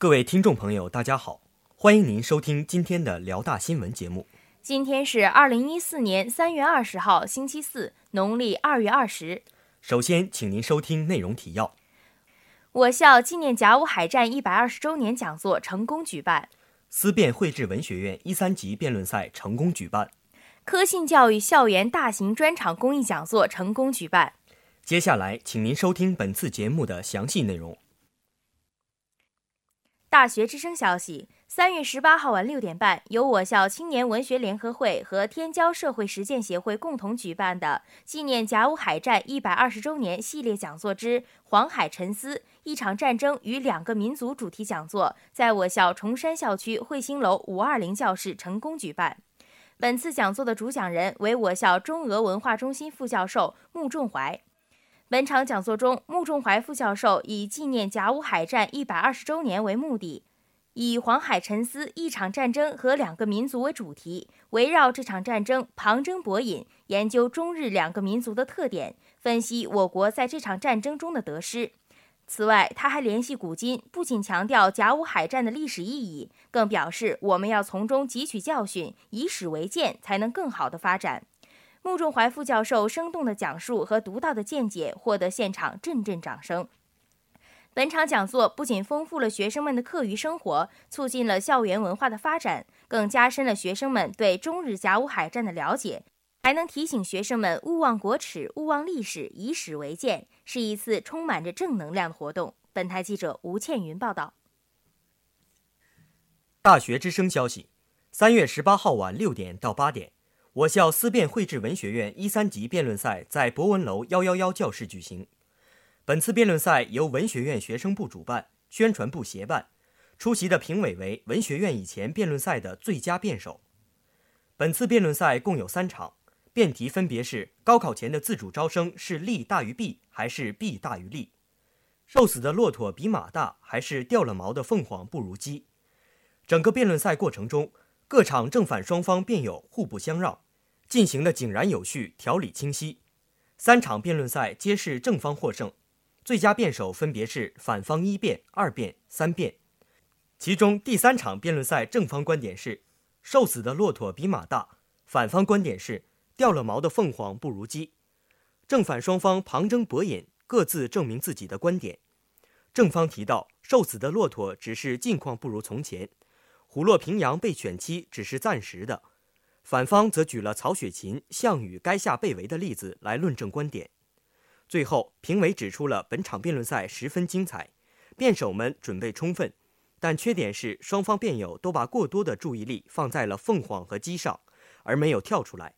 各位听众朋友，大家好，欢迎您收听今天的辽大新闻节目。今天是二零一四年三月二十号，星期四，农历二月二十。首先，请您收听内容提要：我校纪念甲午海战一百二十周年讲座成功举办；思辨绘制文学院一三级辩论赛成功举办；科信教育校园大型专场公益讲座成功举办。接下来，请您收听本次节目的详细内容。大学之声消息：三月十八号晚六点半，由我校青年文学联合会和天骄社会实践协会共同举办的纪念甲午海战一百二十周年系列讲座之“黄海沉思：一场战争与两个民族”主题讲座，在我校崇山校区汇星楼五二零教室成功举办。本次讲座的主讲人为我校中俄文化中心副教授穆仲怀。本场讲座中，穆仲怀副教授以纪念甲午海战一百二十周年为目的，以“黄海沉思：一场战争和两个民族”为主题，围绕这场战争旁征博引，研究中日两个民族的特点，分析我国在这场战争中的得失。此外，他还联系古今，不仅强调甲午海战的历史意义，更表示我们要从中汲取教训，以史为鉴，才能更好的发展。穆仲怀副教授生动的讲述和独到的见解，获得现场阵阵掌声。本场讲座不仅丰富了学生们的课余生活，促进了校园文化的发展，更加深了学生们对中日甲午海战的了解，还能提醒学生们勿忘国耻、勿忘历史，以史为鉴，是一次充满着正能量的活动。本台记者吴倩云报道。大学之声消息：三月十八号晚六点到八点。我校思辨绘制文学院一三级辩论赛在博文楼幺幺幺教室举行。本次辩论赛由文学院学生部主办，宣传部协办。出席的评委为文学院以前辩论赛的最佳辩手。本次辩论赛共有三场，辩题分别是：高考前的自主招生是利大于弊还是弊大于利？瘦死的骆驼比马大还是掉了毛的凤凰不如鸡？整个辩论赛过程中。各场正反双方辩友互不相让，进行的井然有序，条理清晰。三场辩论赛皆是正方获胜，最佳辩手分别是反方一辩、二辩、三辩。其中第三场辩论赛正方观点是“瘦死的骆驼比马大”，反方观点是“掉了毛的凤凰不如鸡”。正反双方旁征博引，各自证明自己的观点。正方提到“瘦死的骆驼只是近况不如从前”。虎落平阳被犬欺只是暂时的，反方则举了曹雪芹、项羽垓下被围的例子来论证观点。最后，评委指出了本场辩论赛十分精彩，辩手们准备充分，但缺点是双方辩友都把过多的注意力放在了凤凰和鸡上，而没有跳出来。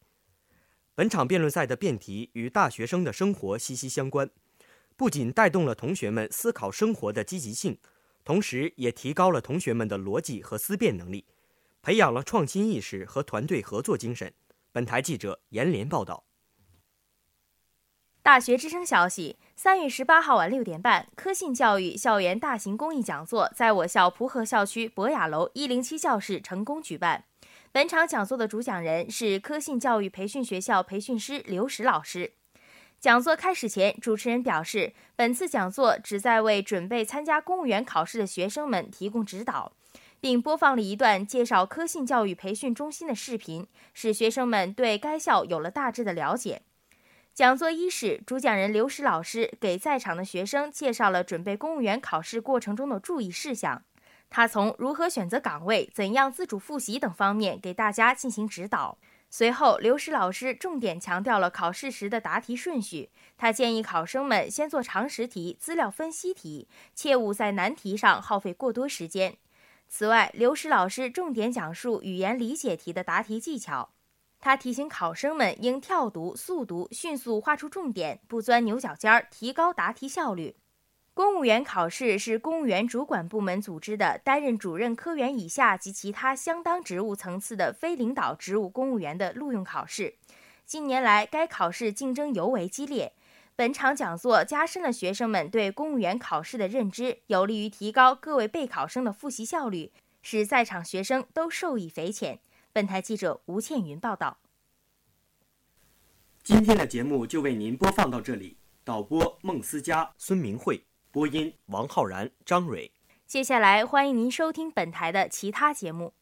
本场辩论赛的辩题与大学生的生活息息相关，不仅带动了同学们思考生活的积极性。同时，也提高了同学们的逻辑和思辨能力，培养了创新意识和团队合作精神。本台记者严连报道。大学之声消息：三月十八号晚六点半，科信教育校园大型公益讲座在我校蒲河校区博雅楼一零七教室成功举办。本场讲座的主讲人是科信教育培训学校培训师刘石老师。讲座开始前，主持人表示，本次讲座旨在为准备参加公务员考试的学生们提供指导，并播放了一段介绍科信教育培训中心的视频，使学生们对该校有了大致的了解。讲座伊始，主讲人刘石老师给在场的学生介绍了准备公务员考试过程中的注意事项，他从如何选择岗位、怎样自主复习等方面给大家进行指导。随后，刘石老师重点强调了考试时的答题顺序。他建议考生们先做常识题、资料分析题，切勿在难题上耗费过多时间。此外，刘石老师重点讲述语言理解题的答题技巧。他提醒考生们应跳读、速读，迅速画出重点，不钻牛角尖儿，提高答题效率。公务员考试是公务员主管部门组织的，担任主任科员以下及其他相当职务层次的非领导职务公务员的录用考试。近年来，该考试竞争尤为激烈。本场讲座加深了学生们对公务员考试的认知，有利于提高各位备考生的复习效率，使在场学生都受益匪浅。本台记者吴倩云报道。今天的节目就为您播放到这里，导播孟思佳、孙明慧。播音：王浩然、张蕊。接下来欢迎您收听本台的其他节目。